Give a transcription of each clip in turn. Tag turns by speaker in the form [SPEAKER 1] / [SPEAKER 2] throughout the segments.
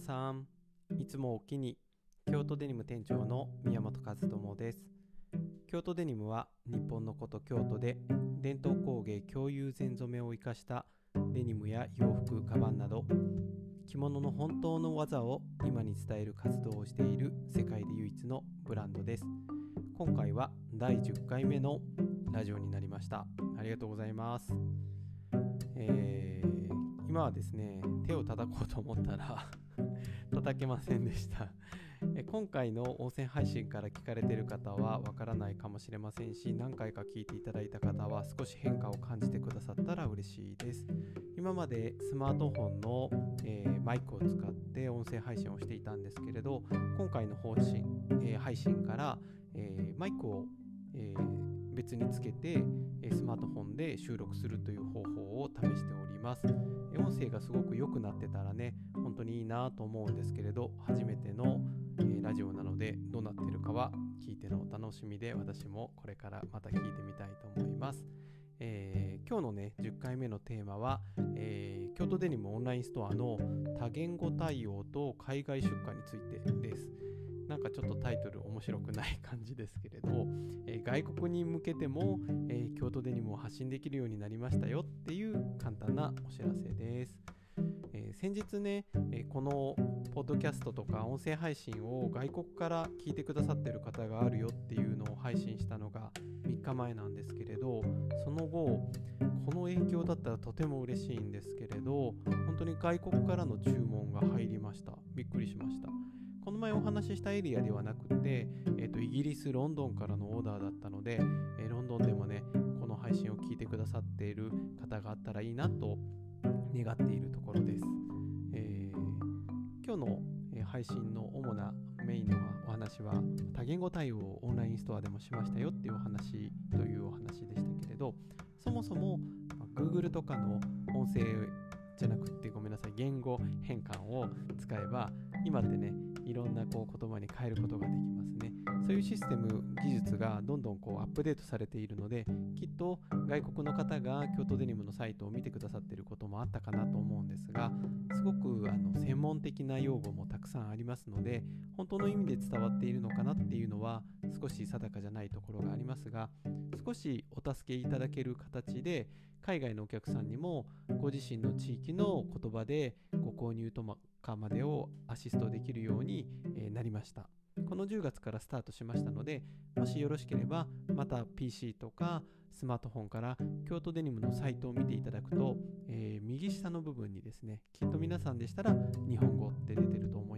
[SPEAKER 1] さんいつもおきに京都デニム店長の宮本和智です。京都デニムは日本の古都京都で伝統工芸共有全染めを生かしたデニムや洋服カバンなど着物の本当の技を今に伝える活動をしている世界で唯一のブランドです。今回は第10回目のラジオになりましたありがとうございます、えー、今はですね手を叩こうと思ったら叩けませんでした。え今回の音声配信から聞かれている方はわからないかもしれませんし何回か聞いていただいた方は少し変化を感じてくださったら嬉しいです。今までスマートフォンの、えー、マイクを使って音声配信をしていたんですけれど今回の方針、えー、配信から、えー、マイクを、え別につけてスマートフォンで収録するという方法を試しております音声がすごく良くなってたらね本当にいいなと思うんですけれど初めてのえ、ラジオなのでどうなってるかは聞いてのお楽しみで私もこれからまた聞いてみたいと思います。えー、今日のね10回目のテーマは、えー、京都デニムオンラインストアの多言語対応と海外出荷についてです。なんかちょっとタイトル面白くない感じですけれど、えー、外国に向けても、えー、京都デニムを発信できるようになりましたよっていう簡単なお知らせです。えー、先日ね、えこのポッドキャストとか音声配信を外国から聞いてくださってる方があるよっていうのを配信したのが3日前なんですけれどその後この影響だったらとても嬉しいんですけれど本当に外国からの注文が入りましたびっくりしましたこの前お話ししたエリアではなくて、えーと、イギリス・ロンドンからのオーダーだったので、えー、ロンドンでもねこの配信を聞いてくださっている方があったらいいなと願っているところです。えー、今日の配信の主なメインのお話は多言語対応をオンラインストアでもしましたよっていうお話というお話でしたけれどそもそも Google とかの音声じゃなくてごめんなさい言語変換を使えば今ってねいろんなこう言葉に変えることができますね。そういうシステム技術がどんどんこうアップデートされているのできっと外国の方が京都デニムのサイトを見てくださっていることもあったかなと思うんですがすごくあの専門的な用語もたくさんありますので本当の意味で伝わっているのかなっていうのは少し定かじゃないところがありますが少しお助けいただける形で海外のお客さんにもご自身の地域の言葉でご購入とかまでをアシストできるようになりました。この10月からスタートしましたので、もしよろしければ、また PC とかスマートフォンから京都デニムのサイトを見ていただくと、えー、右下の部分にですね、きっと皆さんでしたら日本語って出てると思います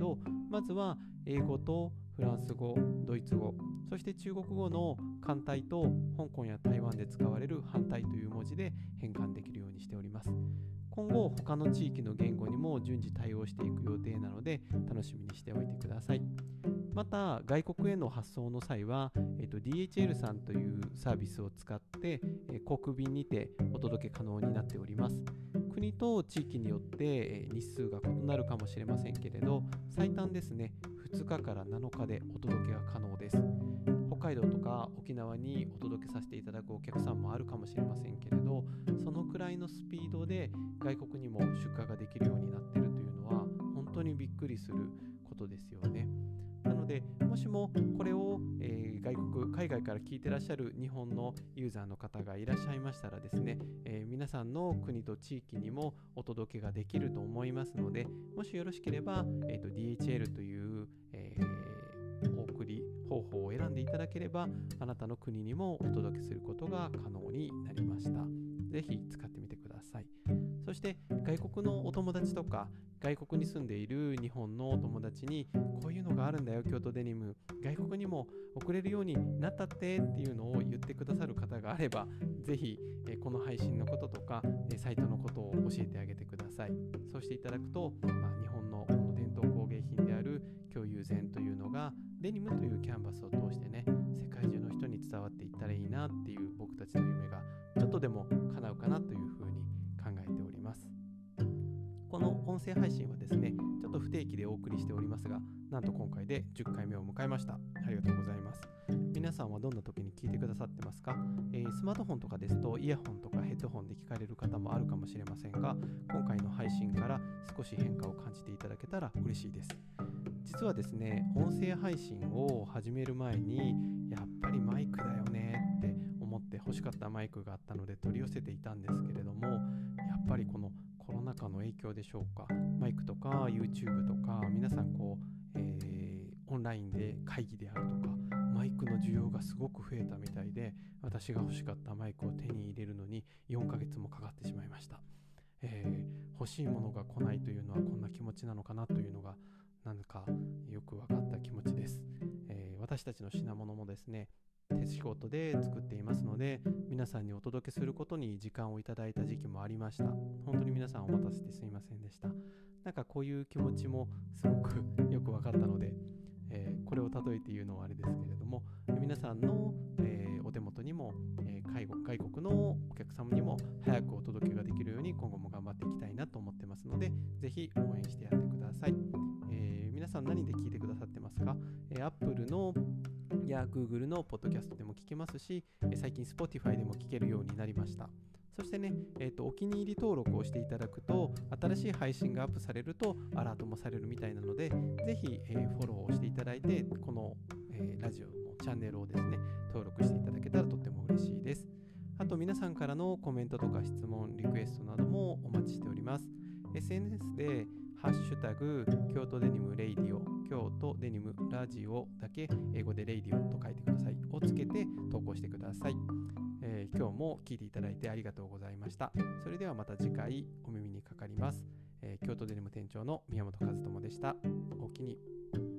[SPEAKER 1] ど、まずは英語とフランス語、ドイツ語、そして中国語の簡体と香港や台湾で使われる反対という文字で変換できるようにしております。今後他の地域の言語にも順次対応していく予定なので楽しみにしておいてくださいまた外国への発送の際は、えーと、DHL さんというサービスを使って、えー、航空便にてお届け可能になっております国と地域によって、日数が異なるかもしれませんけれど最短ですね2日から7日でお届けが可能です北海道とか沖縄にお届けさせていただくお客さんもあるかもしれませんけれどそのくらいのスピードで外国にも出荷ができるようになっているというのは本当にびっくりすることですよね。で、もしもこれを、えー、外国、海外から聞いてらっしゃる日本のユーザーの方がいらっしゃいましたらですね、えー、皆さんの国と地域にもお届けができると思いますので、もしよろしければ、えーと、DHL という、えー、お送り方法を選んでいただければ、あなたの国にもお届けすることが可能になりました。ぜひ使ってみてください。そして外国のお友達とか外国に住んでいる日本のお友達にこういうのがあるんだよ京都デニム。外国にも送れるようになったってっていうのを言ってくださる方があればぜひこの配信のこととかサイトのことを教えてあげてください。そうしていただくと、まあ、日本のこの伝統工芸品である共有禅というのがデニムというキャンバスを通してね世界中の人に伝わっていったらいいなっていう僕たちの夢がちょっとでも叶うかなというふうに考えております。の音声配信はですね、ちょっと不定期でお送りしておりますが、なんと今回で10回目を迎えました。ありがとうございます。皆さんはどんな時に聞いてくださってますか、えー、スマートフォンとかですとイヤホンとかヘッドホンで聞かれる方もあるかもしれませんが、今回の配信から少し変化を感じていただけたら嬉しいです。実はですね、音声配信を始める前に、やっぱりマイクだよねって思って欲しかったマイクがあったので取り寄せていたんですけれども、コロナ禍の影響でしょうか？マイクとか YouTube とか皆さんこう、えー、オンラインで会議であるとかマイクの需要がすごく増えたみたいで私が欲しかったマイクを手に入れるのに4ヶ月もかかってしまいました、えー、欲しいものが来ないというのはこんな気持ちなのかなというのがなんかよく分かった気持ちです、えー、私たちの品物もですね手仕事で作っていますので皆さんにお届けすることに時間をいただいた時期もありました。本当に皆さんお待たせてすいませんでした。なんかこういう気持ちもすごくよく分かったので、えー、これを例えて言うのはあれですけれども皆さんの、えー、お手元にも、えー、外国のお客様にも早くお届けができるように今後も頑張っていきたいなと思ってますのでぜひ応や Google のポッドキャストでも聞けますし、最近 Spotify でも聞けるようになりました。そしてね、えーと、お気に入り登録をしていただくと、新しい配信がアップされるとアラートもされるみたいなので、ぜひ、えー、フォローをしていただいて、この、えー、ラジオのチャンネルをですね、登録していただけたらとっても嬉しいです。あと皆さんからのコメントとか質問、リクエストなどもお待ちしております。SNS でハッシュタグ、京都デニム radio、だけ英語でレイディオと書いてください。をつけて投稿してください。えー、今日も聞いていただいてありがとうございました。それではまた次回お耳にかかります。えー、京都デニム店長の宮本和智でした。おおきに。